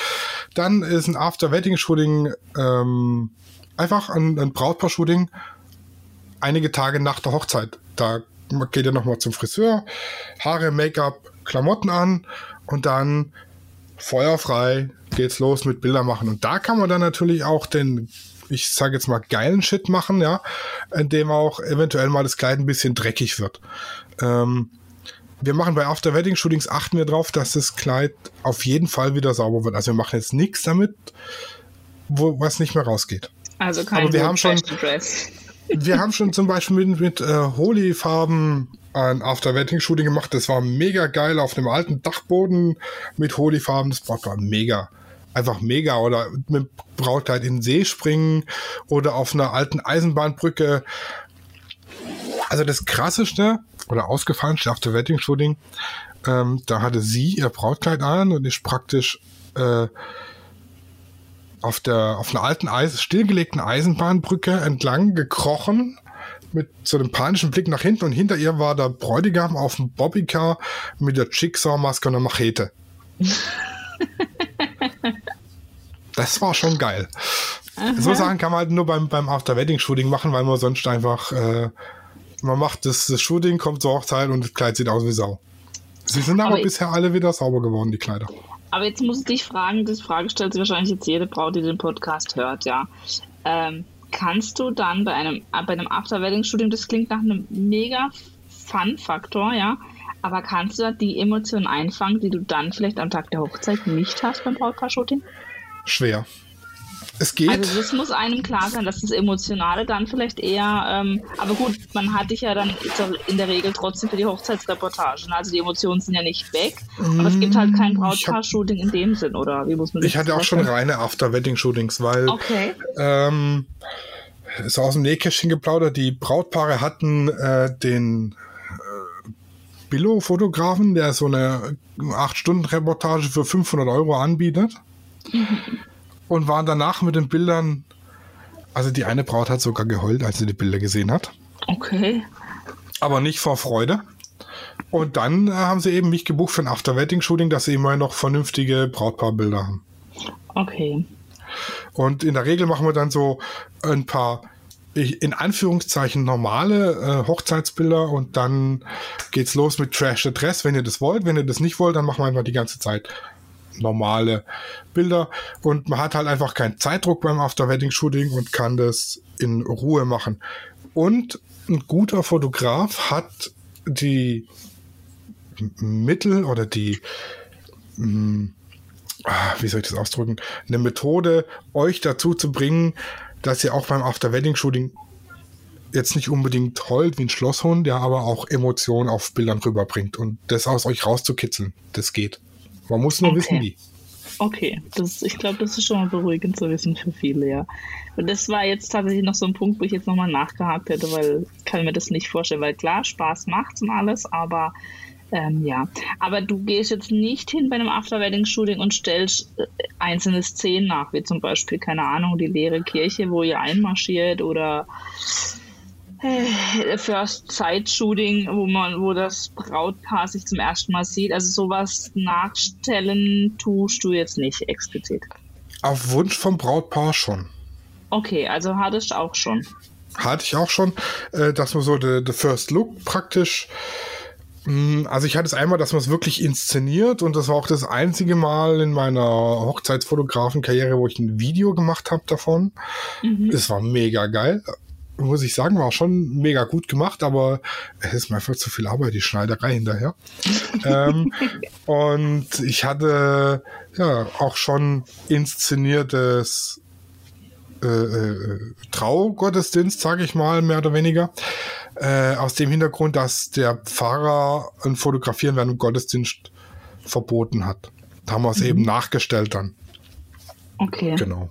dann ist ein After-Wedding-Shooting ähm, einfach ein, ein Brautpaar-Shooting einige Tage nach der Hochzeit. Da geht ihr nochmal zum Friseur, Haare, Make-up, Klamotten an und dann feuerfrei geht's los mit Bilder machen. Und da kann man dann natürlich auch den ich sage jetzt mal, geilen Shit machen, ja, in dem auch eventuell mal das Kleid ein bisschen dreckig wird. Ähm, wir machen bei After Wedding Shootings achten wir darauf, dass das Kleid auf jeden Fall wieder sauber wird. Also wir machen jetzt nichts damit, wo was nicht mehr rausgeht. Also kein Aber wir haben schon, *laughs* wir haben schon zum Beispiel mit, mit äh, Holy-Farben ein After Wedding Shooting gemacht. Das war mega geil auf einem alten Dachboden mit Holy-Farben. Das war mega einfach mega. Oder mit Brautkleid in den See springen oder auf einer alten Eisenbahnbrücke. Also das krasseste oder ausgefallenste auf der Wedding Shooting, ähm, da hatte sie ihr Brautkleid an und ist praktisch äh, auf der auf einer alten Eis, stillgelegten Eisenbahnbrücke entlang gekrochen mit so einem panischen Blick nach hinten und hinter ihr war der Bräutigam auf dem Bobbycar mit der Jigsaw-Maske und einer Machete. *laughs* das war schon geil. Aha. So Sachen kann man halt nur beim, beim After-Wedding-Shooting machen, weil man sonst einfach, äh, man macht das, das Shooting, kommt zur Hochzeit und das Kleid sieht aus wie Sau. Sie sind aber, aber bisher alle wieder sauber geworden, die Kleider. Aber jetzt muss ich dich fragen, das Frage stellt sich wahrscheinlich jetzt jede Braut, die den Podcast hört, ja. Ähm, kannst du dann bei einem, bei einem After-Wedding-Shooting, das klingt nach einem mega Fun-Faktor, ja, aber kannst du da die Emotionen einfangen, die du dann vielleicht am Tag der Hochzeit nicht hast beim Brautpaar-Shooting? Schwer. Es geht. Also das muss einem klar sein, dass das Emotionale dann vielleicht eher, ähm, aber gut, man hat dich ja dann in der Regel trotzdem für die Hochzeitsreportagen. Also die Emotionen sind ja nicht weg, mm, aber es gibt halt kein mm, Brautpaar-Shooting in dem Sinn, oder wie muss man Ich hatte auch schon reine After-Wedding-Shootings, weil okay. ähm, so aus dem Nähkästchen geplaudert, die Brautpaare hatten äh, den äh, Billo-Fotografen, der so eine 8-Stunden-Reportage für 500 Euro anbietet. Und waren danach mit den Bildern. Also die eine Braut hat sogar geheult, als sie die Bilder gesehen hat. Okay. Aber nicht vor Freude. Und dann äh, haben sie eben mich gebucht für ein After-Wedding-Shooting, dass sie immer noch vernünftige Brautpaarbilder haben. Okay. Und in der Regel machen wir dann so ein paar in Anführungszeichen normale äh, Hochzeitsbilder und dann geht's los mit Trash the Dress, wenn ihr das wollt. Wenn ihr das nicht wollt, dann machen wir einfach die ganze Zeit normale Bilder und man hat halt einfach keinen Zeitdruck beim After-Wedding-Shooting und kann das in Ruhe machen. Und ein guter Fotograf hat die Mittel oder die, hm, ah, wie soll ich das ausdrücken, eine Methode, euch dazu zu bringen, dass ihr auch beim After-Wedding-Shooting jetzt nicht unbedingt heult wie ein Schlosshund, der aber auch Emotionen auf Bildern rüberbringt und das aus euch rauszukitzeln. Das geht. Man muss nur okay. wissen, wie. Okay, das, ich glaube, das ist schon mal beruhigend zu wissen für viele, ja. Und das war jetzt tatsächlich noch so ein Punkt, wo ich jetzt nochmal nachgehakt hätte, weil ich kann mir das nicht vorstellen, weil klar, Spaß macht's und alles, aber ähm, ja. Aber du gehst jetzt nicht hin bei einem After-Wedding-Shooting und stellst äh, einzelne Szenen nach, wie zum Beispiel, keine Ahnung, die leere Kirche, wo ihr einmarschiert oder First Sight Shooting, wo man, wo das Brautpaar sich zum ersten Mal sieht. Also sowas nachstellen tust du jetzt nicht explizit. Auf Wunsch vom Brautpaar schon. Okay, also hattest du auch schon. Hatte ich auch schon, äh, dass man so the, the First Look praktisch hm, also ich hatte es einmal, dass man es wirklich inszeniert und das war auch das einzige Mal in meiner Hochzeitsfotografenkarriere, wo ich ein Video gemacht habe davon. Mhm. Es war mega geil muss ich sagen, war schon mega gut gemacht, aber es ist mir einfach zu viel Arbeit, die Schneiderei hinterher. *laughs* ähm, und ich hatte ja auch schon inszeniertes äh, äh, Traugottesdienst, sage ich mal, mehr oder weniger. Äh, aus dem Hintergrund, dass der Pfarrer ein Fotografieren während dem Gottesdienst verboten hat. Da haben wir es mhm. eben nachgestellt dann. Okay. Genau.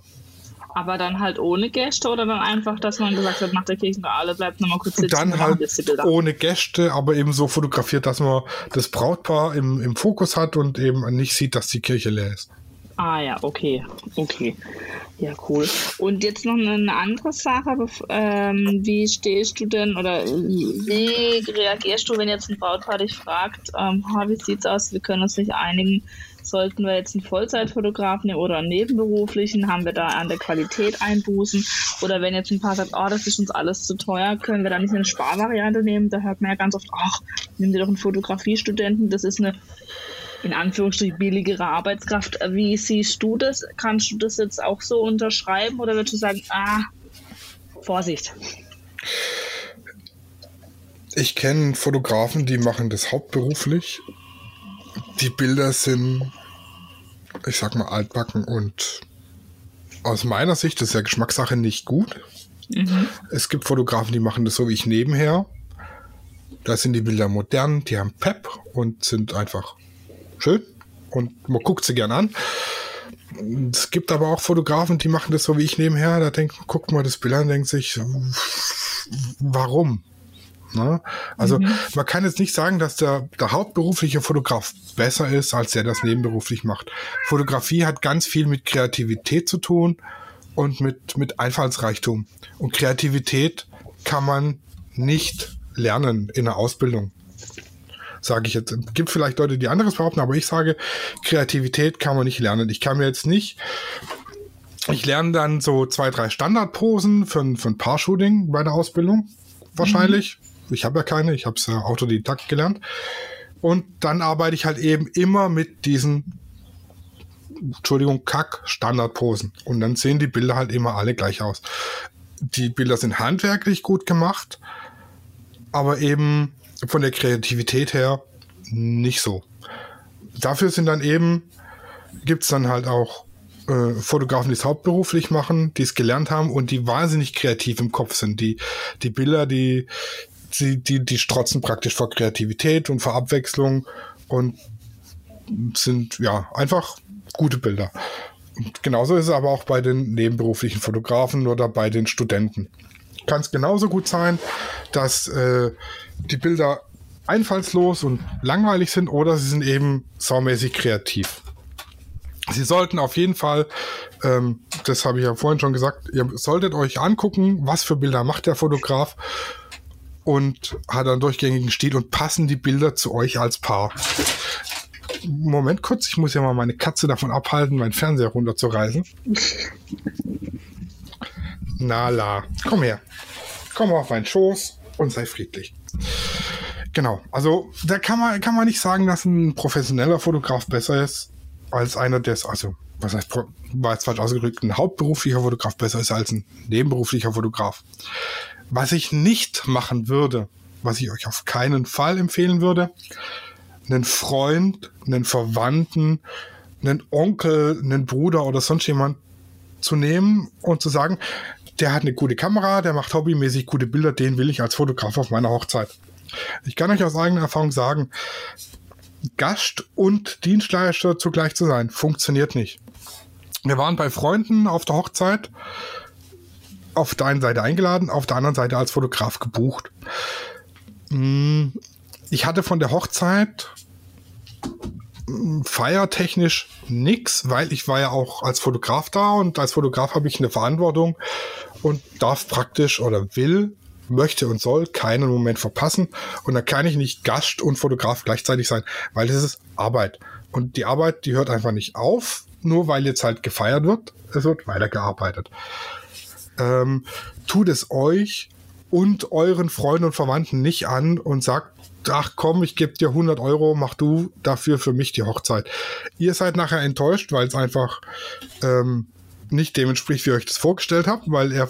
Aber dann halt ohne Gäste oder dann einfach, dass man gesagt hat, nach der alle bleibt nochmal kurz sitzen. Dann halt ohne Gäste, aber eben so fotografiert, dass man das Brautpaar im, im Fokus hat und eben nicht sieht, dass die Kirche leer ist. Ah ja, okay, okay. Ja, cool. Und jetzt noch eine andere Sache. Ähm, wie stehst du denn oder wie reagierst du, wenn jetzt ein Brautpaar dich fragt, ähm, wie sieht's aus, wir können uns nicht einigen, Sollten wir jetzt einen Vollzeitfotografen oder einen nebenberuflichen, haben wir da an der Qualität Einbußen. Oder wenn jetzt ein Paar sagt, oh, das ist uns alles zu teuer, können wir da nicht eine Sparvariante nehmen? Da hört man ja ganz oft, ach, nimm dir doch einen Fotografiestudenten, das ist eine in Anführungsstrichen billigere Arbeitskraft. Wie siehst du das? Kannst du das jetzt auch so unterschreiben oder würdest du sagen, ah, Vorsicht? Ich kenne Fotografen, die machen das hauptberuflich die Bilder sind, ich sag mal, altbacken und aus meiner Sicht, das ist ja Geschmackssache, nicht gut. Mhm. Es gibt Fotografen, die machen das so wie ich nebenher. Da sind die Bilder modern, die haben Pep und sind einfach schön und man guckt sie gern an. Es gibt aber auch Fotografen, die machen das so wie ich nebenher. Da denkt, guckt mal das Bild an denkt sich, warum? Ne? Also mhm. man kann jetzt nicht sagen, dass der, der hauptberufliche Fotograf besser ist, als der das nebenberuflich macht. Fotografie hat ganz viel mit Kreativität zu tun und mit, mit Einfallsreichtum. Und Kreativität kann man nicht lernen in der Ausbildung. Sage ich jetzt. Es gibt vielleicht Leute, die anderes behaupten, aber ich sage, Kreativität kann man nicht lernen. Ich kann mir jetzt nicht ich lerne dann so zwei, drei Standardposen für, für ein Paar-Shooting bei der Ausbildung. Wahrscheinlich. Ich habe ja keine, ich habe es ja autodidakt gelernt. Und dann arbeite ich halt eben immer mit diesen, Entschuldigung, Kack-Standardposen. Und dann sehen die Bilder halt immer alle gleich aus. Die Bilder sind handwerklich gut gemacht, aber eben von der Kreativität her nicht so. Dafür sind dann eben, gibt es dann halt auch äh, Fotografen, die es hauptberuflich machen, die es gelernt haben und die wahnsinnig kreativ im Kopf sind. Die, die Bilder, die, die, die, die strotzen praktisch vor Kreativität und vor Abwechslung und sind ja einfach gute Bilder. Und genauso ist es aber auch bei den nebenberuflichen Fotografen oder bei den Studenten. Kann es genauso gut sein, dass äh, die Bilder einfallslos und langweilig sind oder sie sind eben saumäßig kreativ. Sie sollten auf jeden Fall, ähm, das habe ich ja vorhin schon gesagt, ihr solltet euch angucken, was für Bilder macht der Fotograf und hat einen durchgängigen Stil und passen die Bilder zu euch als Paar. Moment kurz, ich muss ja mal meine Katze davon abhalten, meinen Fernseher runterzureißen. Nala, komm her. Komm auf meinen Schoß und sei friedlich. Genau, also da kann man, kann man nicht sagen, dass ein professioneller Fotograf besser ist als einer, der es, also, was heißt, war jetzt falsch ausgedrückt, ein hauptberuflicher Fotograf besser ist als ein nebenberuflicher Fotograf. Was ich nicht machen würde, was ich euch auf keinen Fall empfehlen würde, einen Freund, einen Verwandten, einen Onkel, einen Bruder oder sonst jemand zu nehmen und zu sagen, der hat eine gute Kamera, der macht hobbymäßig gute Bilder, den will ich als Fotograf auf meiner Hochzeit. Ich kann euch aus eigener Erfahrung sagen, Gast und Dienstleister zugleich zu sein. Funktioniert nicht. Wir waren bei Freunden auf der Hochzeit, auf der einen Seite eingeladen, auf der anderen Seite als Fotograf gebucht. Hm, ich hatte von der Hochzeit hm, feiertechnisch nichts, weil ich war ja auch als Fotograf da und als Fotograf habe ich eine Verantwortung und darf praktisch oder will möchte und soll keinen Moment verpassen. Und da kann ich nicht Gast und Fotograf gleichzeitig sein, weil es ist Arbeit. Und die Arbeit, die hört einfach nicht auf, nur weil jetzt halt gefeiert wird. Es wird weitergearbeitet. Ähm, tut es euch und euren Freunden und Verwandten nicht an und sagt, ach komm, ich gebe dir 100 Euro, mach du dafür für mich die Hochzeit. Ihr seid nachher enttäuscht, weil es einfach ähm, nicht dem entspricht, wie ihr euch das vorgestellt habt, weil er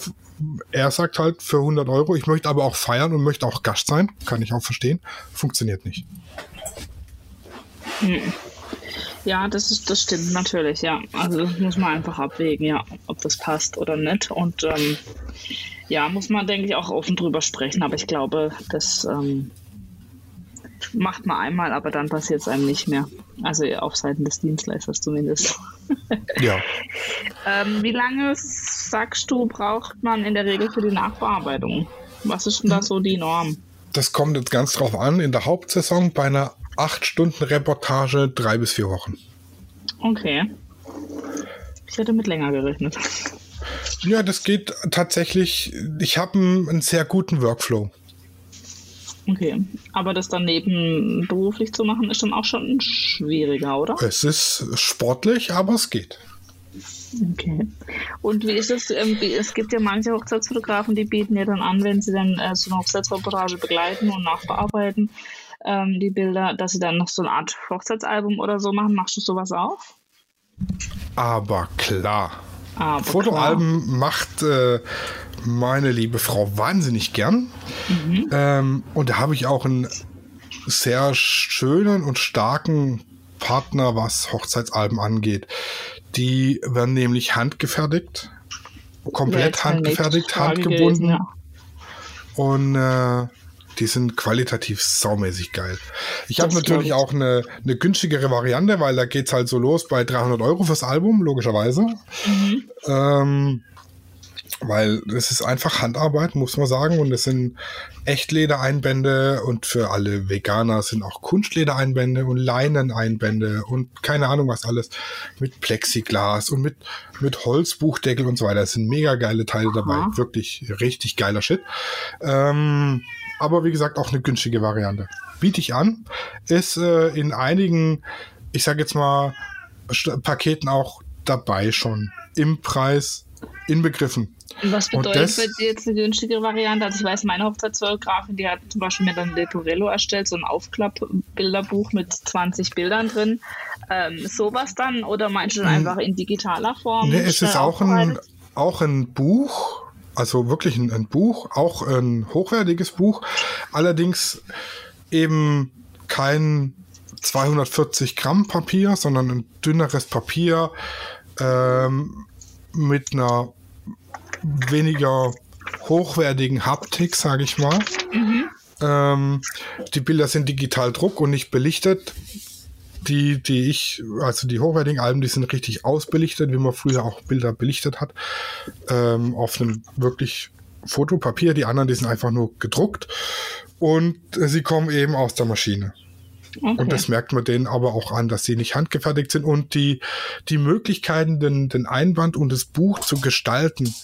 er sagt halt für 100 Euro, ich möchte aber auch feiern und möchte auch Gast sein. Kann ich auch verstehen. Funktioniert nicht. Hm. Ja, das ist, das stimmt natürlich, ja. Also das muss man einfach abwägen, ja, ob das passt oder nicht. Und ähm, ja, muss man, denke ich, auch offen drüber sprechen. Aber ich glaube, das ähm, macht man einmal, aber dann passiert es einem nicht mehr. Also auf Seiten des Dienstleisters zumindest. *laughs* Ja. ähm, wie lange, sagst du, braucht man in der Regel für die Nachbearbeitung? Was ist denn da so die Norm? Das kommt jetzt ganz drauf an. In der Hauptsaison bei einer 8-Stunden-Reportage drei bis vier Wochen. Okay. Ich hätte mit länger gerechnet. Ja, das geht tatsächlich. Ich habe einen, einen sehr guten Workflow. Okay, aber das dann nebenberuflich zu machen, ist dann auch schon schwieriger, oder? Es ist sportlich, aber es geht. Okay. Und wie ist es? Ähm, es gibt ja manche Hochzeitsfotografen, die bieten ja dann an, wenn sie dann äh, so eine Hochzeitsreportage begleiten und nachbearbeiten, ähm, die Bilder, dass sie dann noch so eine Art Hochzeitsalbum oder so machen. Machst du sowas auch? Aber klar. Aber Fotoalben klar. macht äh, meine liebe Frau wahnsinnig gern. Mhm. Ähm, und da habe ich auch einen sehr schönen und starken Partner, was Hochzeitsalben angeht. Die werden nämlich handgefertigt, komplett ja, handgefertigt, handgebunden. Gewesen, ja. Und äh, die sind qualitativ saumäßig geil. Ich habe natürlich auch eine, eine günstigere Variante, weil da geht es halt so los bei 300 Euro fürs Album, logischerweise. Mhm. Ähm, weil es ist einfach Handarbeit, muss man sagen. Und es sind Echtledereinbände und für alle Veganer sind auch Kunstledereinbände und Leineneinbände und keine Ahnung was alles mit Plexiglas und mit, mit Holzbuchdeckel und so weiter. Es sind mega geile Teile dabei. Aha. Wirklich richtig geiler Shit. Ähm, aber wie gesagt, auch eine günstige Variante. Biete ich an. Ist äh, in einigen, ich sage jetzt mal, St- Paketen auch dabei schon. Im Preis inbegriffen. Und was bedeutet das- für dich jetzt eine günstigere Variante? Also ich weiß, meine Hochzeitsfotografin, die hat zum Beispiel mir dann Leporello erstellt, so ein Aufklappbilderbuch mit 20 Bildern drin. Ähm, sowas dann oder meinst du dann einfach in digitaler Form? Nee, es ist auch ein, auch ein Buch, also wirklich ein, ein Buch, auch ein hochwertiges Buch, allerdings eben kein 240 Gramm Papier, sondern ein dünneres Papier ähm, mit einer weniger hochwertigen Haptik, sage ich mal. Ähm, die Bilder sind digital Druck und nicht belichtet. Die, die ich, also die hochwertigen Alben, die sind richtig ausbelichtet, wie man früher auch Bilder belichtet hat, ähm, auf einem wirklich Fotopapier. Die anderen, die sind einfach nur gedruckt und äh, sie kommen eben aus der Maschine. Okay. Und das merkt man denen aber auch an, dass sie nicht handgefertigt sind und die, die Möglichkeiten, den, den Einband und das Buch zu gestalten,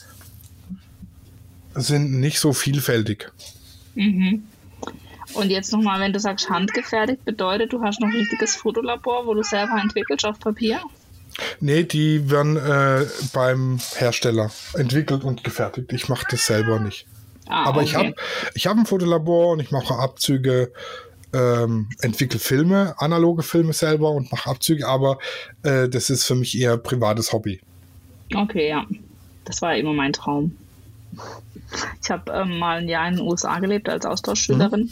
sind nicht so vielfältig. Mhm. Und jetzt nochmal, wenn du sagst handgefertigt, bedeutet, du hast noch ein richtiges Fotolabor, wo du selber entwickelst auf Papier? Nee, die werden äh, beim Hersteller entwickelt und gefertigt. Ich mache das selber nicht. Ah, Aber ich okay. habe ich hab ein Fotolabor und ich mache Abzüge, ähm, entwickle Filme, analoge Filme selber und mache Abzüge, aber äh, das ist für mich eher privates Hobby. Okay, ja. Das war immer mein Traum. Ich habe ähm, mal ein Jahr in den USA gelebt als Austauschschülerin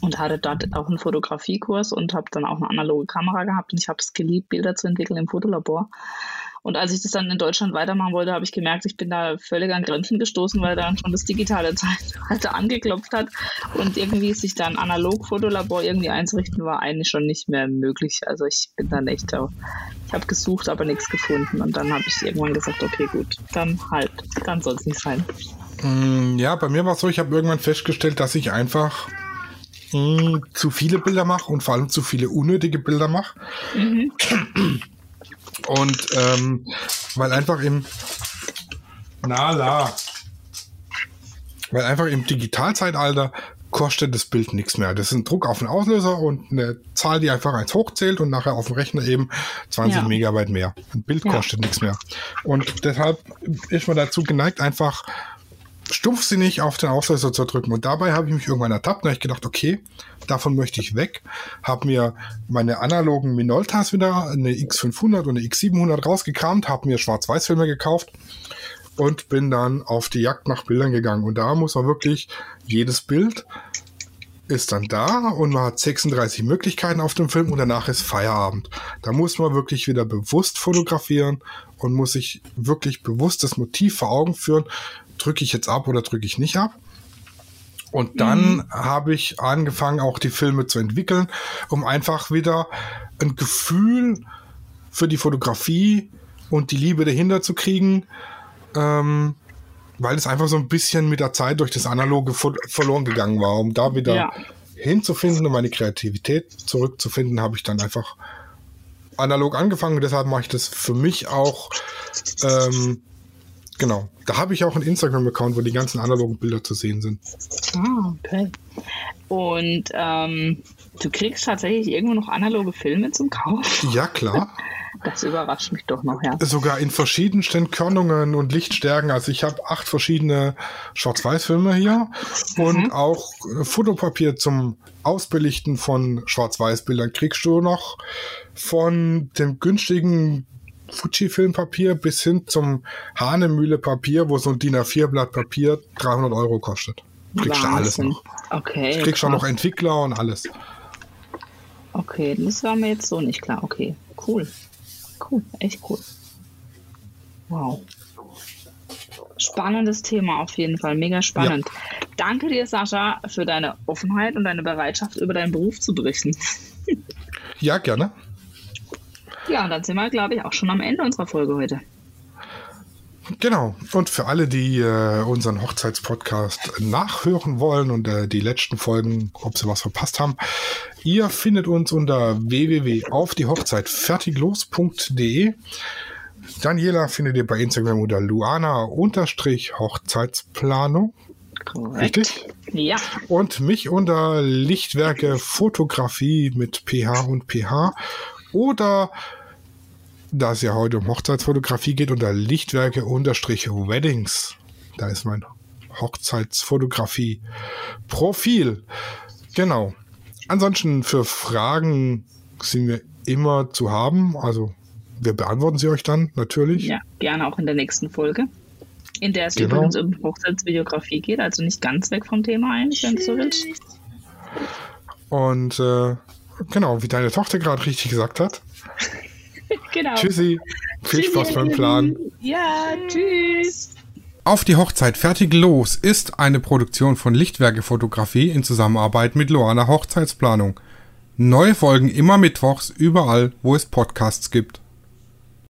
und hatte dort auch einen Fotografiekurs und habe dann auch eine analoge Kamera gehabt und ich habe es geliebt, Bilder zu entwickeln im Fotolabor. Und als ich das dann in Deutschland weitermachen wollte, habe ich gemerkt, ich bin da völlig an Grenzen gestoßen, weil dann schon das digitale Zeitalter *laughs* angeklopft hat und irgendwie sich dann analog Fotolabor irgendwie einzurichten, war eigentlich schon nicht mehr möglich. Also ich bin dann echt, da- ich habe gesucht, aber nichts gefunden und dann habe ich irgendwann gesagt, okay, gut, dann halt, dann soll es nicht sein. Mm, Ja, bei mir war es so, ich habe irgendwann festgestellt, dass ich einfach mm, zu viele Bilder mache und vor allem zu viele unnötige Bilder mache. Mhm. *clears throat* Und ähm, weil einfach im Nala, weil einfach im Digitalzeitalter kostet das Bild nichts mehr. Das ist ein Druck auf den Auslöser und eine Zahl, die einfach eins hochzählt und nachher auf dem Rechner eben 20 Ja. Megabyte mehr. Ein Bild Ja. kostet nichts mehr. Und deshalb ist man dazu geneigt, einfach stumpfsinnig auf den Auslöser zu drücken. Und dabei habe ich mich irgendwann ertappt und habe ich gedacht, okay, davon möchte ich weg. Habe mir meine analogen Minoltas wieder, eine X500 und eine X700 rausgekramt, habe mir Schwarz-Weiß-Filme gekauft und bin dann auf die Jagd nach Bildern gegangen. Und da muss man wirklich jedes Bild ist dann da und man hat 36 Möglichkeiten auf dem Film und danach ist Feierabend. Da muss man wirklich wieder bewusst fotografieren und muss sich wirklich bewusst das Motiv vor Augen führen. Drücke ich jetzt ab oder drücke ich nicht ab? Und dann habe ich angefangen, auch die Filme zu entwickeln, um einfach wieder ein Gefühl für die Fotografie und die Liebe dahinter zu kriegen, ähm, weil es einfach so ein bisschen mit der Zeit durch das Analoge verloren gegangen war. Um da wieder Ja. hinzufinden und meine Kreativität zurückzufinden, habe ich dann einfach analog angefangen. Und deshalb mache ich das für mich auch. Ähm, genau. Da habe ich auch einen Instagram-Account, wo die ganzen analogen Bilder zu sehen sind. Ah, okay. Und ähm, du kriegst tatsächlich irgendwo noch analoge Filme zum Kauf? Ja, klar. *laughs* Das überrascht mich doch noch, ja. Sogar in verschiedensten Körnungen und Lichtstärken. Also ich habe acht verschiedene Schwarz-Weiß-Filme hier und auch äh, Fotopapier zum Ausbelichten von Schwarz-Weiß-Bildern kriegst du noch von dem günstigen Fuji-Filmpapier bis hin zum Hahnemühle-Papier, wo so ein DIN A4-Blatt Papier 300 Euro kostet. Kriegst du alles noch. Okay. Kriegst du auch noch Entwickler und alles. Okay, das war mir jetzt so nicht klar. Okay, cool. Cool, echt cool. Wow. Spannendes Thema auf jeden Fall, mega spannend. Danke dir, Sascha, für deine Offenheit und deine Bereitschaft, über deinen Beruf zu berichten. *laughs* Ja, gerne. Ja, und dann sind wir, glaube ich, auch schon am Ende unserer Folge heute. Genau. Und für alle, die äh, unseren Hochzeitspodcast nachhören wollen und äh, die letzten Folgen, ob sie was verpasst haben, ihr findet uns unter www.aufdiehochzeitfertiglos.de. Daniela findet ihr bei Instagram unter Luana-Hochzeitsplanung. Korrekt. Richtig? Ja. Und mich unter Lichtwerke Fotografie mit PH und PH oder da es ja heute um Hochzeitsfotografie geht, unter Lichtwerke unterstrich Weddings. Da ist mein Hochzeitsfotografie Profil. Genau. Ansonsten für Fragen sind wir immer zu haben. Also wir beantworten sie euch dann natürlich. Ja, gerne auch in der nächsten Folge. In der es Genau. übrigens um Hochzeitsvideografie geht, also nicht ganz weg vom Thema eigentlich, wenn du so willst. Und äh, genau, wie deine Tochter gerade richtig gesagt hat. Genau. Tschüssi. Viel Spaß beim Plan. Ja, tschüss. Auf die Hochzeit fertig los ist eine Produktion von Lichtwerke Fotografie in Zusammenarbeit mit Loana Hochzeitsplanung. Neue Folgen immer mittwochs überall, wo es Podcasts gibt.